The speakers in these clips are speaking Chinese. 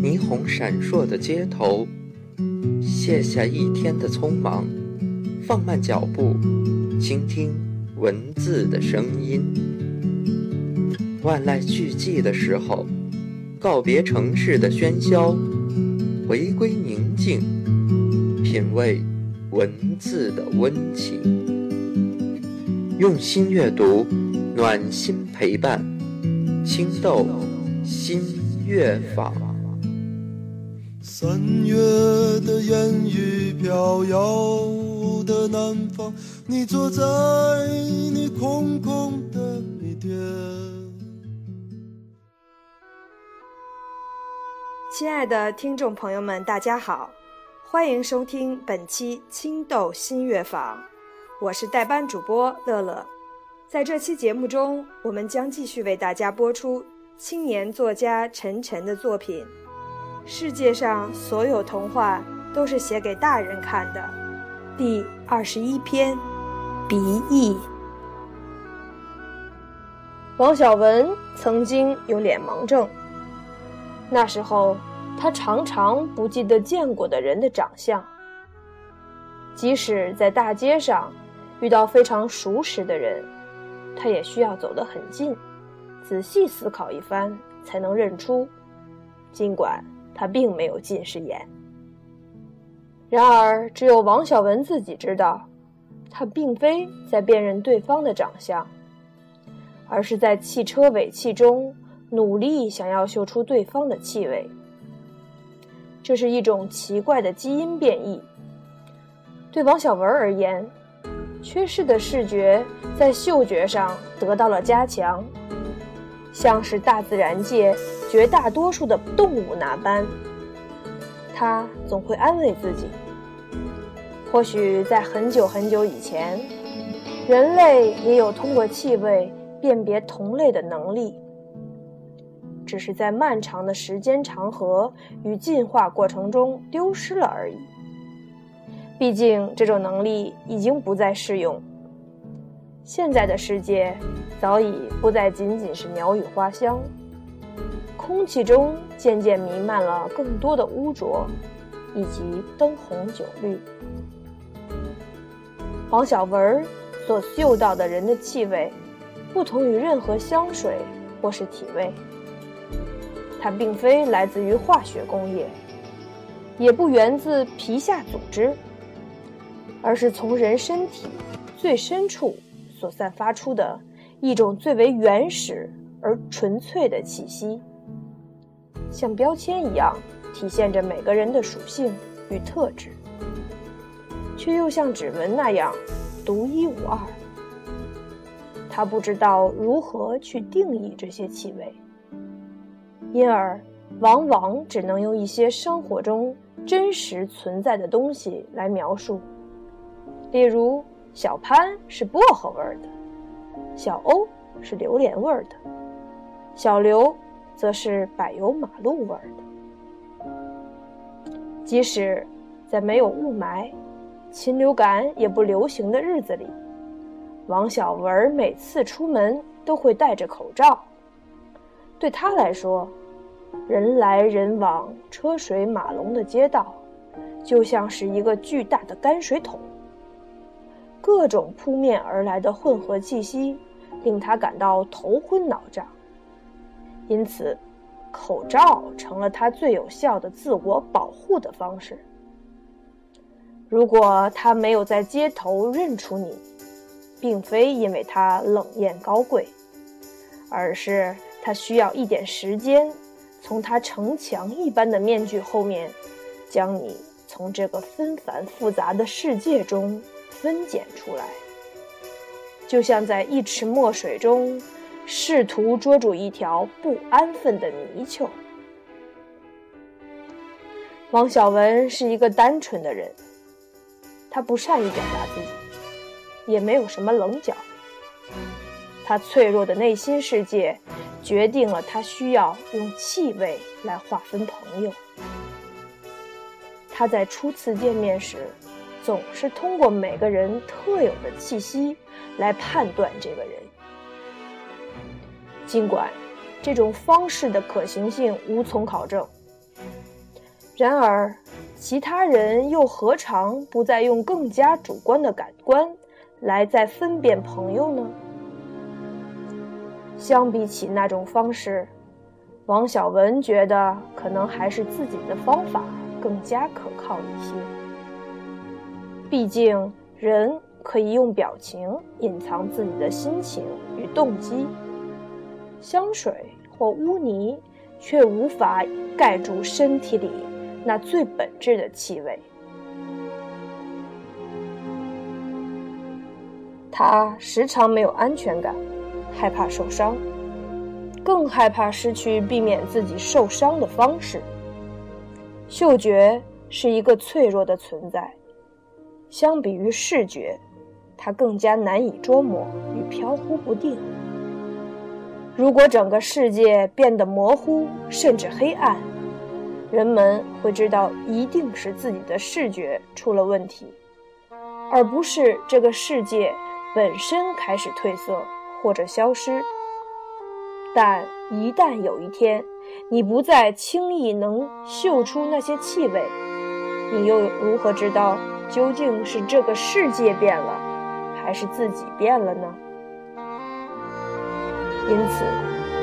霓虹闪烁的街头，卸下一天的匆忙，放慢脚步，倾听文字的声音。万籁俱寂的时候，告别城市的喧嚣，回归宁静，品味文字的温情。用心阅读，暖心陪伴，青豆新月坊。三月的烟雨飘摇的南方，你坐在你空空的米店。亲爱的听众朋友们，大家好，欢迎收听本期青豆新乐坊，我是代班主播乐乐。在这期节目中，我们将继续为大家播出青年作家陈晨的作品。世界上所有童话都是写给大人看的。第二十一篇，鼻翼。王小文曾经有脸盲症，那时候他常常不记得见过的人的长相，即使在大街上遇到非常熟识的人，他也需要走得很近，仔细思考一番才能认出，尽管。他并没有近视眼，然而只有王小文自己知道，他并非在辨认对方的长相，而是在汽车尾气中努力想要嗅出对方的气味。这是一种奇怪的基因变异。对王小文而言，缺失的视觉在嗅觉上得到了加强，像是大自然界。绝大多数的动物那般，他总会安慰自己：或许在很久很久以前，人类也有通过气味辨别同类的能力，只是在漫长的时间长河与进化过程中丢失了而已。毕竟，这种能力已经不再适用。现在的世界早已不再仅仅是鸟语花香。空气中渐渐弥漫了更多的污浊，以及灯红酒绿。黄小文所嗅到的人的气味，不同于任何香水或是体味。它并非来自于化学工业，也不源自皮下组织，而是从人身体最深处所散发出的一种最为原始而纯粹的气息。像标签一样体现着每个人的属性与特质，却又像指纹那样独一无二。他不知道如何去定义这些气味，因而往往只能用一些生活中真实存在的东西来描述，例如小潘是薄荷味儿的，小欧是榴莲味儿的，小刘。则是柏油马路味儿的。即使在没有雾霾、禽流感也不流行的日子里，王小文每次出门都会戴着口罩。对他来说，人来人往、车水马龙的街道，就像是一个巨大的泔水桶。各种扑面而来的混合气息，令他感到头昏脑胀。因此，口罩成了他最有效的自我保护的方式。如果他没有在街头认出你，并非因为他冷艳高贵，而是他需要一点时间，从他城墙一般的面具后面，将你从这个纷繁复杂的世界中分拣出来，就像在一池墨水中。试图捉住一条不安分的泥鳅。王小文是一个单纯的人，他不善于表达自己，也没有什么棱角。他脆弱的内心世界，决定了他需要用气味来划分朋友。他在初次见面时，总是通过每个人特有的气息来判断这个人。尽管这种方式的可行性无从考证，然而，其他人又何尝不再用更加主观的感官来在分辨朋友呢？相比起那种方式，王小文觉得可能还是自己的方法更加可靠一些。毕竟，人可以用表情隐藏自己的心情与动机，香水或污泥却无法盖住身体里那最本质的气味。他时常没有安全感。害怕受伤，更害怕失去避免自己受伤的方式。嗅觉是一个脆弱的存在，相比于视觉，它更加难以捉摸与飘忽不定。如果整个世界变得模糊甚至黑暗，人们会知道一定是自己的视觉出了问题，而不是这个世界本身开始褪色。或者消失，但一旦有一天你不再轻易能嗅出那些气味，你又如何知道究竟是这个世界变了，还是自己变了呢？因此，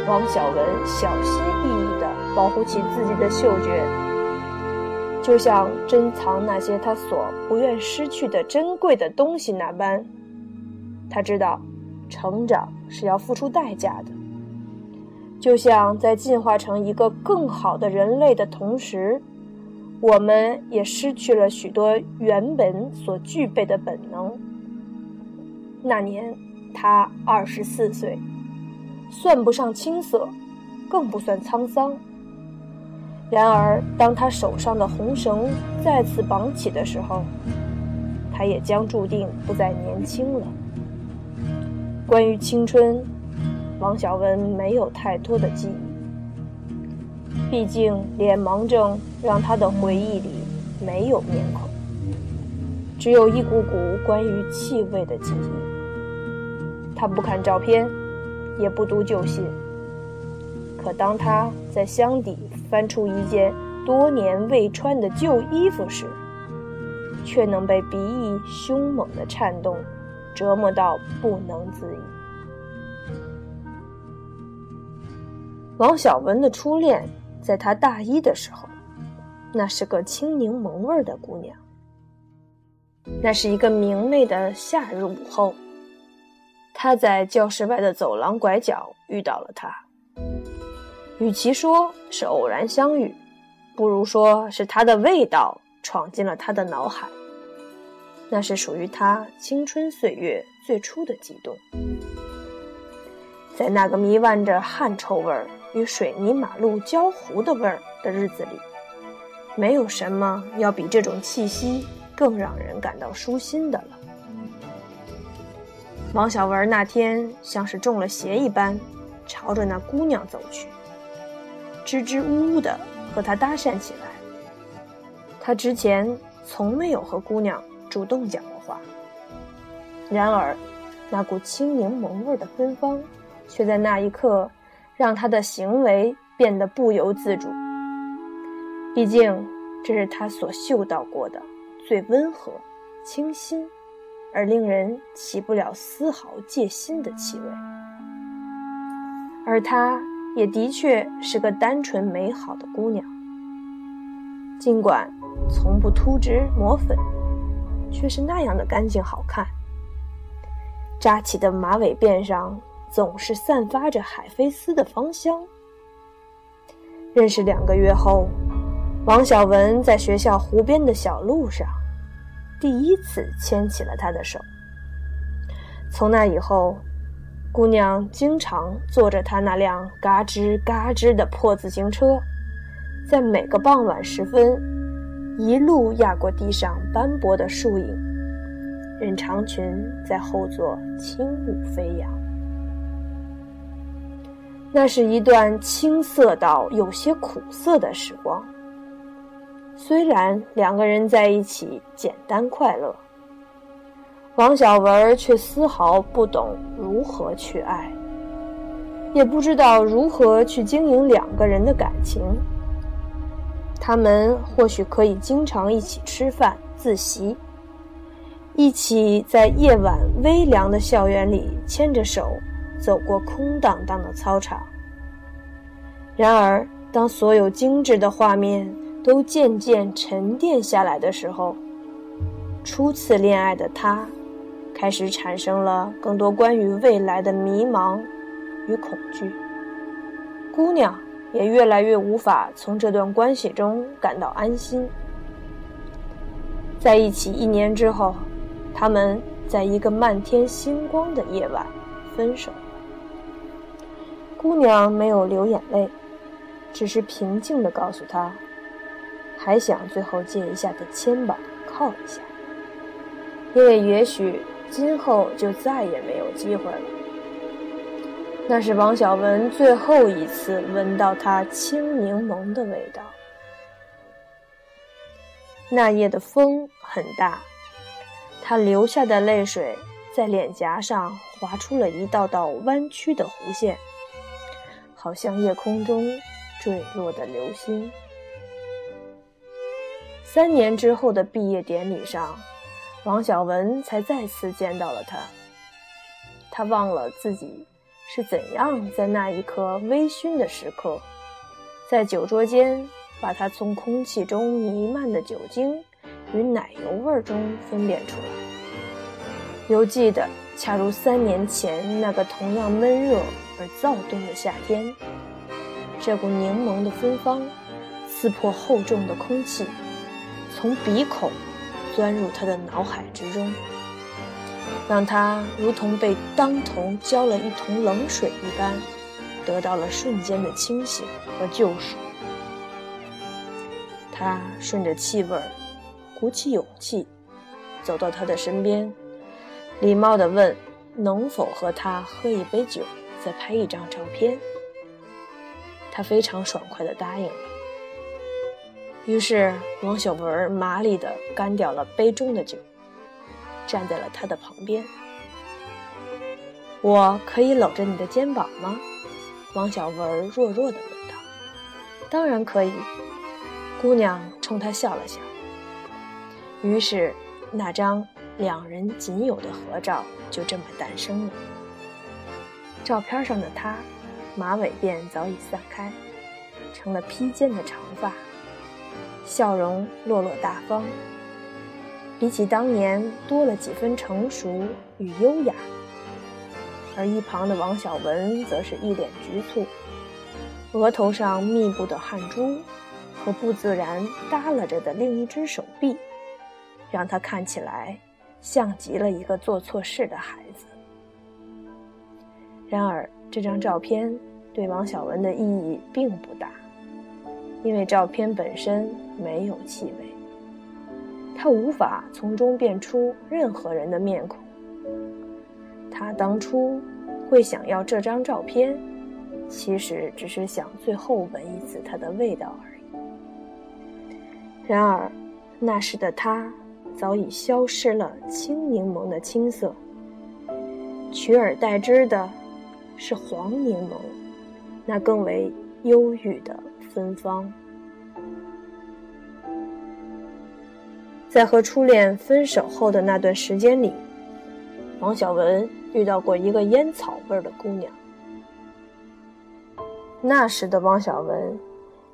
王小文小心翼翼地保护起自己的嗅觉，就像珍藏那些他所不愿失去的珍贵的东西那般。他知道。成长是要付出代价的，就像在进化成一个更好的人类的同时，我们也失去了许多原本所具备的本能。那年他二十四岁，算不上青涩，更不算沧桑。然而，当他手上的红绳再次绑起的时候，他也将注定不再年轻了。关于青春，王小文没有太多的记忆。毕竟脸盲症让他的回忆里没有面孔，只有一股股关于气味的记忆。他不看照片，也不读旧信。可当他在箱底翻出一件多年未穿的旧衣服时，却能被鼻翼凶猛的颤动。折磨到不能自已。王小文的初恋，在他大一的时候，那是个青柠檬味的姑娘。那是一个明媚的夏日午后，他在教室外的走廊拐角遇到了她。与其说是偶然相遇，不如说是她的味道闯进了他的脑海。那是属于他青春岁月最初的悸动，在那个弥漫着汗臭味儿与水泥马路焦糊的味儿的日子里，没有什么要比这种气息更让人感到舒心的了。王小文那天像是中了邪一般，朝着那姑娘走去，支支吾吾地和她搭讪起来。他之前从没有和姑娘。主动讲过话，然而，那股青柠檬味的芬芳，却在那一刻让他的行为变得不由自主。毕竟，这是他所嗅到过的最温和、清新，而令人起不了丝毫戒心的气味。而她也的确是个单纯美好的姑娘，尽管从不涂脂抹粉。却是那样的干净好看，扎起的马尾辫上总是散发着海飞丝的芳香。认识两个月后，王小文在学校湖边的小路上，第一次牵起了他的手。从那以后，姑娘经常坐着他那辆嘎吱嘎吱的破自行车，在每个傍晚时分。一路压过地上斑驳的树影，任长裙在后座轻舞飞扬。那是一段青涩到有些苦涩的时光。虽然两个人在一起简单快乐，王小文却丝毫不懂如何去爱，也不知道如何去经营两个人的感情。他们或许可以经常一起吃饭、自习，一起在夜晚微凉的校园里牵着手走过空荡荡的操场。然而，当所有精致的画面都渐渐沉淀下来的时候，初次恋爱的他，开始产生了更多关于未来的迷茫与恐惧。姑娘也越来越无法从这段关系中感到安心。在一起一年之后，他们在一个漫天星光的夜晚分手。姑娘没有流眼泪。只是平静地告诉他，还想最后借一下他肩膀靠一下，因为也许今后就再也没有机会了。那是王小文最后一次闻到他青柠檬的味道。那夜的风很大，他流下的泪水在脸颊上划出了一道道弯曲的弧线，好像夜空中。坠落的流星。三年之后的毕业典礼上，王小文才再次见到了他。他忘了自己是怎样在那一刻微醺的时刻，在酒桌间把他从空气中弥漫的酒精与奶油味中分辨出来。犹记得，恰如三年前那个同样闷热而躁动的夏天。这股柠檬的芬芳，刺破厚重的空气，从鼻孔钻入他的脑海之中，让他如同被当头浇了一桶冷水一般，得到了瞬间的清醒和救赎。他顺着气味，鼓起勇气，走到他的身边，礼貌地问：“能否和他喝一杯酒，再拍一张照片？”他非常爽快地答应了。于是王小文麻利地干掉了杯中的酒，站在了他的旁边。我可以搂着你的肩膀吗？王小文弱弱地问道。当然可以。姑娘冲他笑了笑。于是那张两人仅有的合照就这么诞生了。照片上的他。马尾辫早已散开，成了披肩的长发，笑容落落大方，比起当年多了几分成熟与优雅。而一旁的王小文则是一脸局促，额头上密布的汗珠和不自然耷拉着的另一只手臂，让他看起来像极了一个做错事的孩子。然而。这张照片对王小文的意义并不大，因为照片本身没有气味，他无法从中辨出任何人的面孔。他当初会想要这张照片，其实只是想最后闻一次它的味道而已。然而，那时的他早已消失了青柠檬的青涩，取而代之的。是黄柠檬，那更为忧郁的芬芳。在和初恋分手后的那段时间里，王小文遇到过一个烟草味的姑娘。那时的王小文，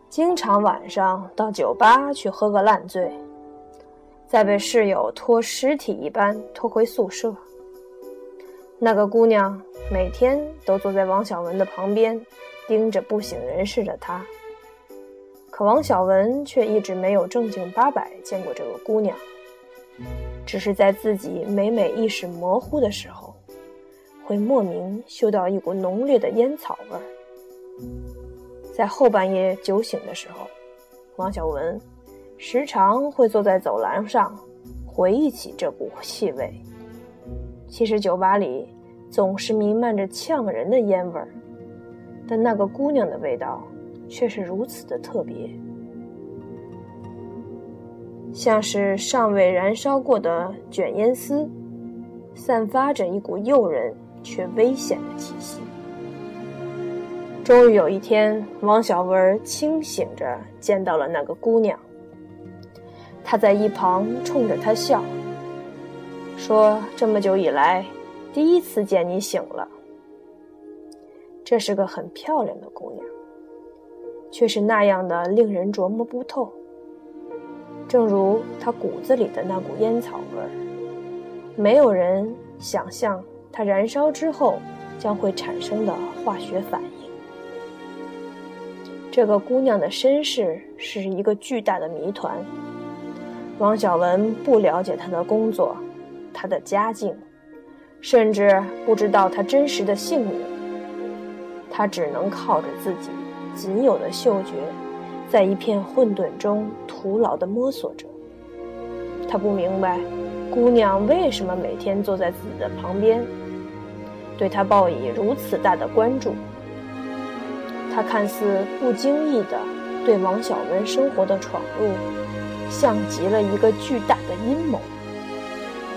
经常晚上到酒吧去喝个烂醉，再被室友拖尸体一般拖回宿舍。那个姑娘每天都坐在王小文的旁边，盯着不省人事的他。可王小文却一直没有正经八百见过这个姑娘，只是在自己每每意识模糊的时候，会莫名嗅到一股浓烈的烟草味儿。在后半夜酒醒的时候，王小文时常会坐在走廊上，回忆起这股气味。其实酒吧里总是弥漫着呛人的烟味儿，但那个姑娘的味道却是如此的特别，像是尚未燃烧过的卷烟丝，散发着一股诱人却危险的气息。终于有一天，王小文清醒着见到了那个姑娘。他在一旁冲着她笑，说：“这么久以来，第一次见你醒了。这是个很漂亮的姑娘，却是那样的令人琢磨不透。正如她骨子里的那股烟草味儿，没有人想象它燃烧之后将会产生的化学反应。这个姑娘的身世是一个巨大的谜团。”王小文不了解她的工作，她的家境，甚至不知道他真实的姓名。他只能靠着自己仅有的嗅觉，在一片混沌中徒劳地摸索着。他不明白，姑娘为什么每天坐在自己的旁边，对他报以如此大的关注。他看似不经意地对王小文生活的闯入。像极了一个巨大的阴谋，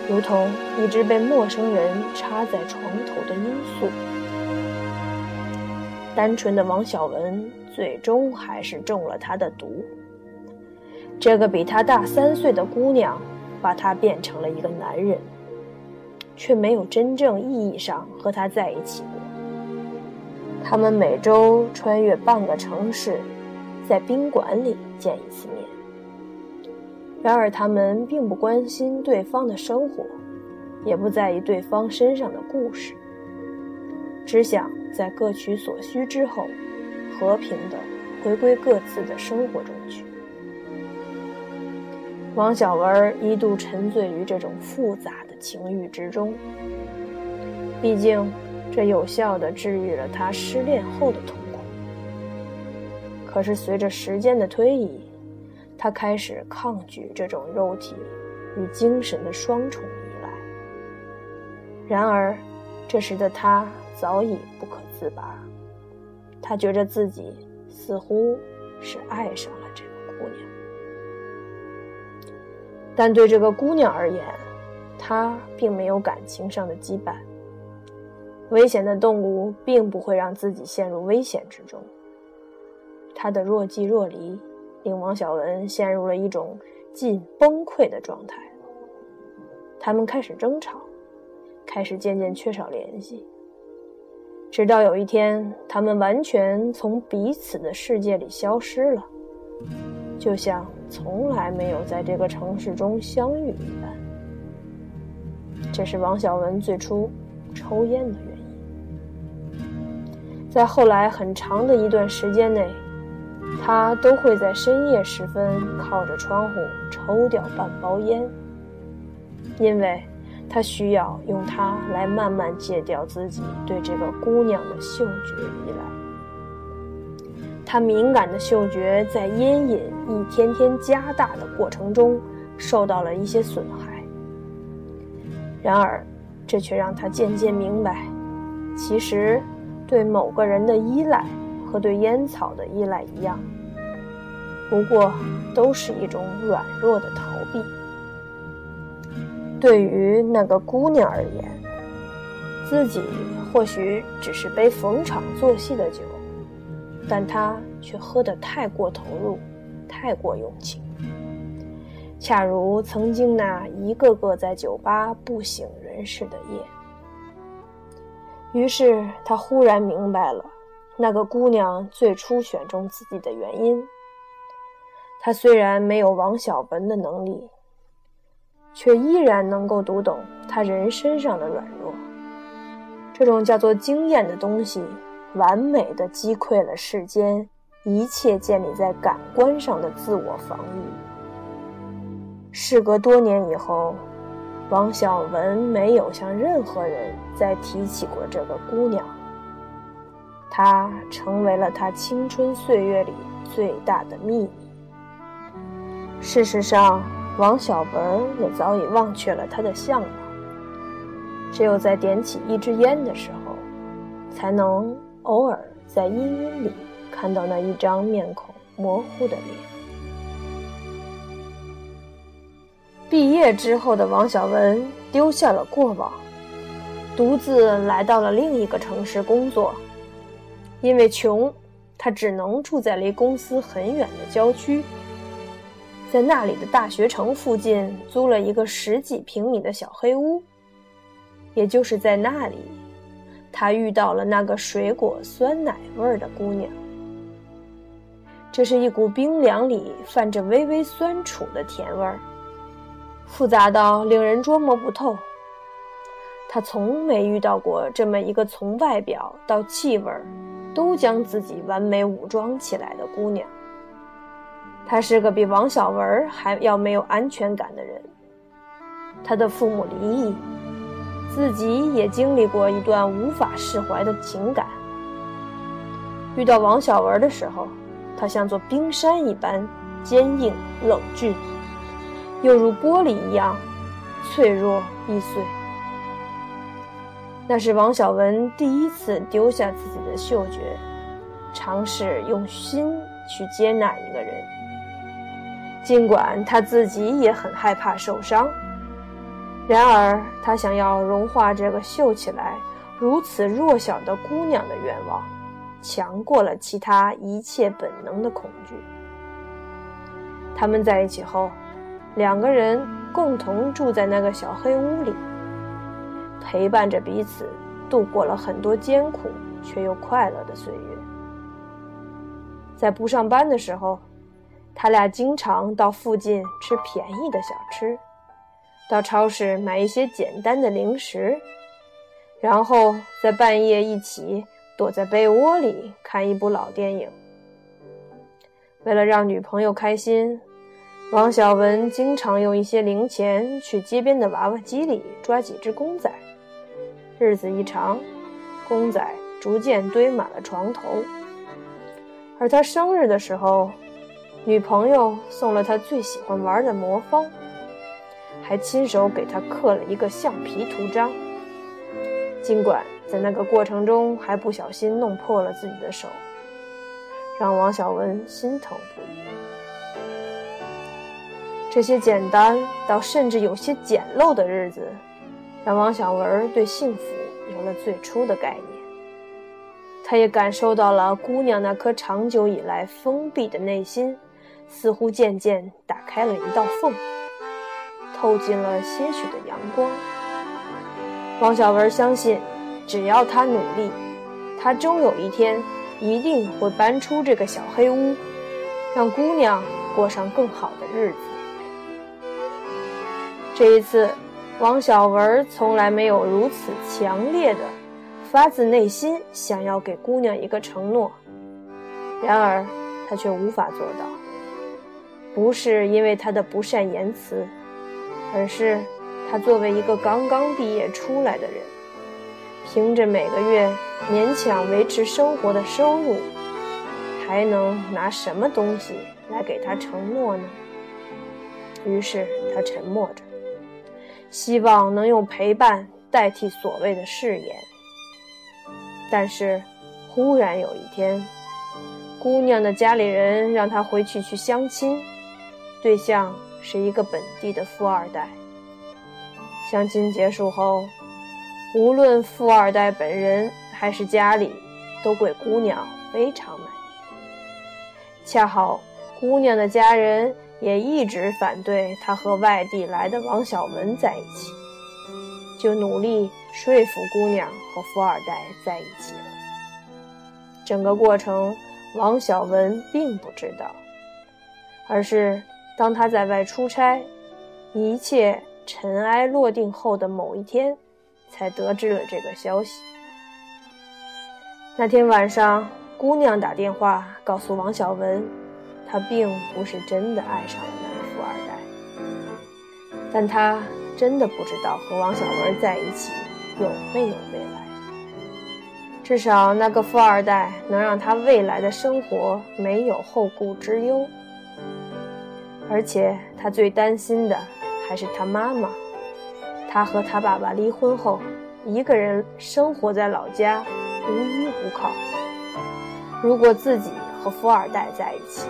如同一只被陌生人插在床头的罂粟。单纯的王小文最终还是中了他的毒。这个比他大三岁的姑娘，把他变成了一个男人，却没有真正意义上和他在一起过。他们每周穿越半个城市，在宾馆里见一次面。然而，他们并不关心对方的生活，也不在意对方身上的故事，只想在各取所需之后，和平的回归各自的生活中去。王小文一度沉醉于这种复杂的情欲之中，毕竟这有效的治愈了他失恋后的痛苦。可是，随着时间的推移，他开始抗拒这种肉体与精神的双重依赖。然而，这时的他早已不可自拔。他觉着自己似乎是爱上了这个姑娘，但对这个姑娘而言，他并没有感情上的羁绊。危险的动物并不会让自己陷入危险之中。他的若即若离。令王小文陷入了一种近崩溃的状态。他们开始争吵，开始渐渐缺少联系，直到有一天，他们完全从彼此的世界里消失了，就像从来没有在这个城市中相遇一般。这是王小文最初抽烟的原因。在后来很长的一段时间内。他都会在深夜时分靠着窗户抽掉半包烟，因为他需要用它来慢慢戒掉自己对这个姑娘的嗅觉依赖。他敏感的嗅觉在烟瘾一天天加大的过程中受到了一些损害。然而，这却让他渐渐明白，其实对某个人的依赖。和对烟草的依赖一样，不过都是一种软弱的逃避。对于那个姑娘而言，自己或许只是杯逢场作戏的酒，但她却喝得太过投入，太过用情，恰如曾经那一个个在酒吧不省人事的夜。于是他忽然明白了。那个姑娘最初选中自己的原因，她虽然没有王小文的能力，却依然能够读懂他人身上的软弱。这种叫做经验的东西，完美的击溃了世间一切建立在感官上的自我防御。事隔多年以后，王小文没有向任何人再提起过这个姑娘。他成为了他青春岁月里最大的秘密。事实上，王小文也早已忘却了他的向往，只有在点起一支烟的时候，才能偶尔在阴云里看到那一张面孔模糊的脸。毕业之后的王小文丢下了过往，独自来到了另一个城市工作。因为穷，他只能住在离公司很远的郊区，在那里的大学城附近租了一个十几平米的小黑屋。也就是在那里，他遇到了那个水果酸奶味儿的姑娘。这是一股冰凉里泛着微微酸楚的甜味儿，复杂到令人捉摸不透。他从没遇到过这么一个从外表到气味都将自己完美武装起来的姑娘。她是个比王小文还要没有安全感的人。她的父母离异，自己也经历过一段无法释怀的情感。遇到王小文的时候。他像座冰山一般坚硬冷峻，又如玻璃一样脆弱易碎。那是王小文第一次丢下自己的嗅觉，尝试用心去接纳一个人。尽管他自己也很害怕受伤，然而他想要融化这个嗅起来如此弱小的姑娘的愿望。强过了其他一切本能的恐惧。他们在一起后，两个人共同住在那个小黑屋里，陪伴着彼此，度过了很多艰苦却又快乐的岁月。在不上班的时候，他俩经常到附近吃便宜的小吃，到超市买一些简单的零食，然后在半夜一起。躲在被窝里看一部老电影。为了让女朋友开心，王小文经常用一些零钱去街边的娃娃机里抓几只公仔。日子一长，公仔逐渐堆满了床头。而他生日的时候，女朋友送了他最喜欢玩的魔方，还亲手给他刻了一个橡皮图章。尽管。在那个过程中，还不小心弄破了自己的手，让王小文心疼不已。这些简单到甚至有些简陋的日子，让王小文对幸福有了最初的概念。他也感受到了姑娘那颗长久以来封闭的内心，似乎渐渐打开了一道缝，透进了些许的阳光。王小文相信。只要他努力，他终有一天一定会搬出这个小黑屋，让姑娘过上更好的日子。这一次，王小文从来没有如此强烈的、发自内心想要给姑娘一个承诺，然而他却无法做到。不是因为他的不善言辞，而是他作为一个刚刚毕业出来的人。凭着每个月勉强维持生活的收入，还能拿什么东西来给他承诺呢？于是他沉默着，希望能用陪伴代替所谓的誓言。但是，忽然有一天，姑娘的家里人让他回去去相亲，对象是一个本地的富二代。相亲结束后。无论富二代本人还是家里，都对姑娘非常满意。恰好姑娘的家人也一直反对他和外地来的王小文在一起，就努力说服姑娘和富二代在一起了。整个过程，王小文并不知道，而是当他在外出差，一切尘埃落定后的某一天。才得知了这个消息。那天晚上，姑娘打电话告诉王小文，她并不是真的爱上了那个富二代，但她真的不知道和王小文在一起有没有未来。至少那个富二代能让她未来的生活没有后顾之忧。而且她最担心的还是她妈妈。他和他爸爸离婚后，一个人生活在老家，无依无靠。如果自己和富二代在一起，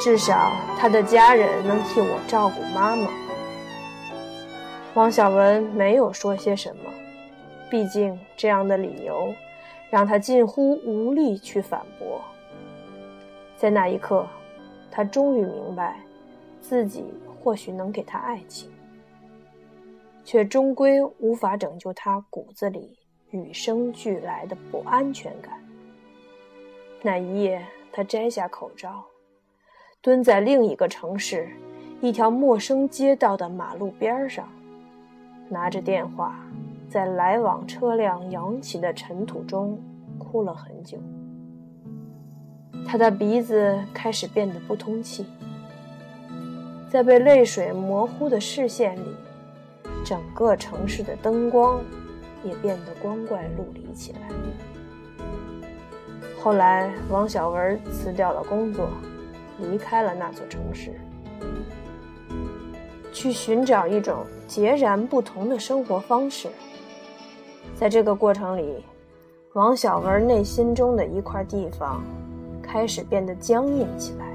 至少他的家人能替我照顾妈妈。王小文没有说些什么，毕竟这样的理由，让他近乎无力去反驳。在那一刻，他终于明白，自己或许能给他爱情，却终归无法拯救他骨子里与生俱来的不安全感。那一夜，他摘下口罩，蹲在另一个城市一条陌生街道的马路边上，拿着电话，在来往车辆扬起的尘土中哭了很久。他的鼻子开始变得不通气，在被泪水模糊的视线里，整个城市的灯光也变得光怪陆离起来。后来，王小文辞掉了工作，离开了那座城市，去寻找一种截然不同的生活方式。在这个过程里，王小文内心中的一块地方开始变得僵硬起来，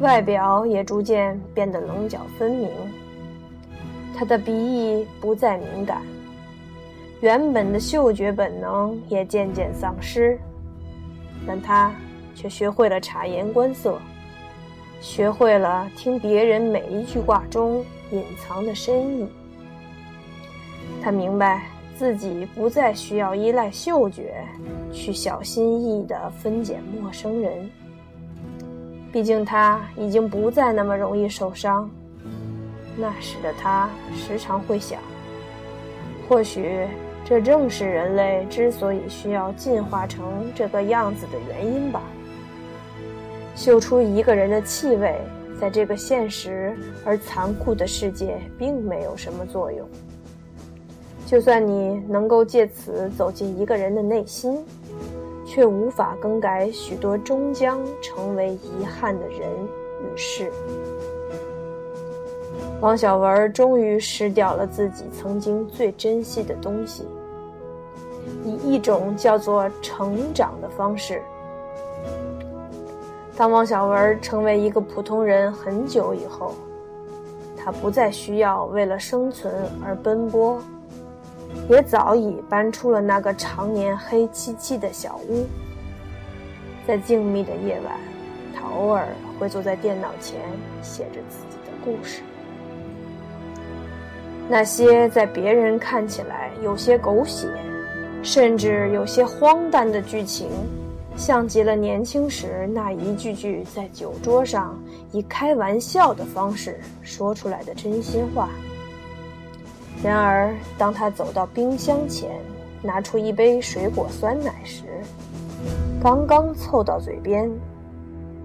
外表也逐渐变得棱角分明。他的鼻翼不再敏感，原本的嗅觉本能也渐渐丧失。但他却学会了察言观色，学会了听别人每一句话中隐藏的深意。他明白自己不再需要依赖嗅觉去小心翼翼地分拣陌生人。毕竟他已经不再那么容易受伤。那时的他时常会想，或许。这正是人类之所以需要进化成这个样子的原因吧。嗅出一个人的气味，在这个现实而残酷的世界，并没有什么作用。就算你能够借此走进一个人的内心，却无法更改许多终将成为遗憾的人与事。王小文终于失掉了自己曾经最珍惜的东西。以一种叫做成长的方式。当王小文成为一个普通人很久以后，他不再需要为了生存而奔波，也早已搬出了那个常年黑漆漆的小屋。在静谧的夜晚，他偶尔会坐在电脑前写着自己的故事。那些在别人看起来有些狗血。甚至有些荒诞的剧情，像极了年轻时那一句句在酒桌上以开玩笑的方式说出来的真心话。然而，当他走到冰箱前，拿出一杯水果酸奶时，刚刚凑到嘴边，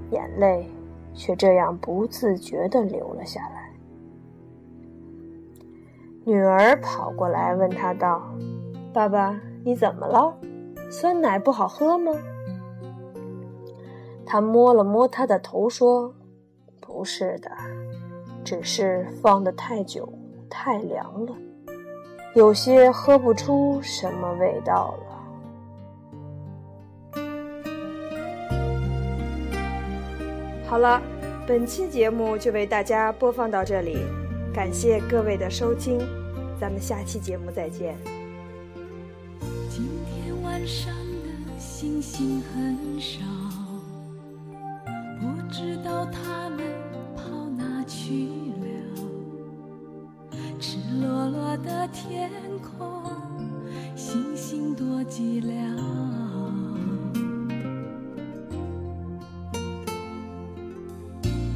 眼泪却这样不自觉地流了下来。女儿跑过来问他道：“爸爸。”你怎么了？酸奶不好喝吗？他摸了摸他的头，说：“不是的，只是放得太久，太凉了，有些喝不出什么味道了。”好了，本期节目就为大家播放到这里，感谢各位的收听，咱们下期节目再见。今天晚上的星星很少，不知道他们跑哪去了。赤裸裸的天空，星星多寂寥。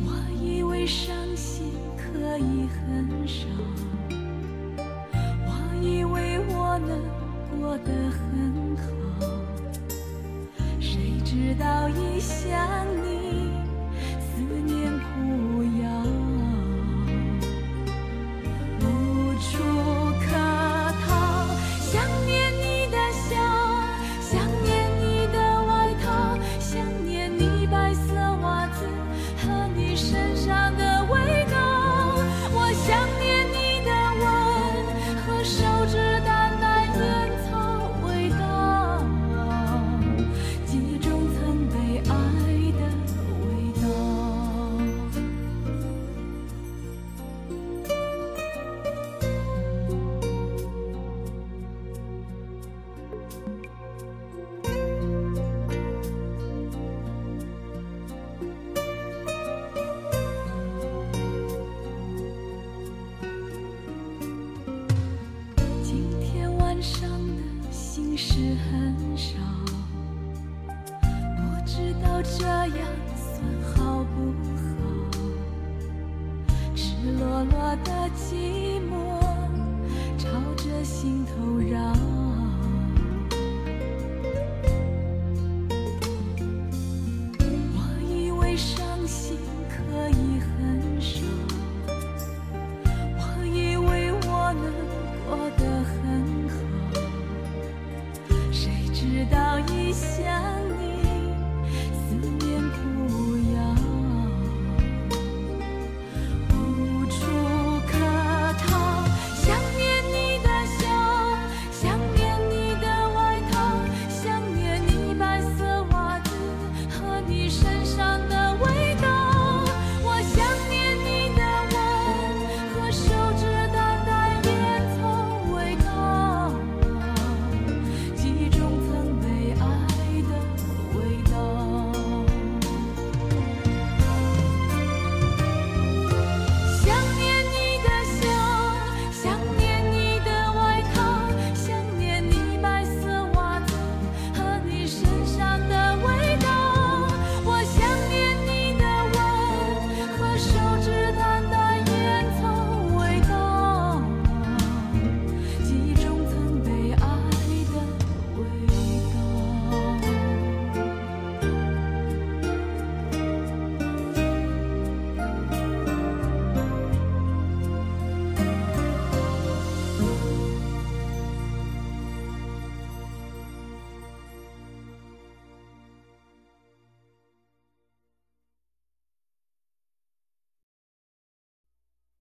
我以为伤心可以很少，我以为我能过得很。好，谁知道一想你，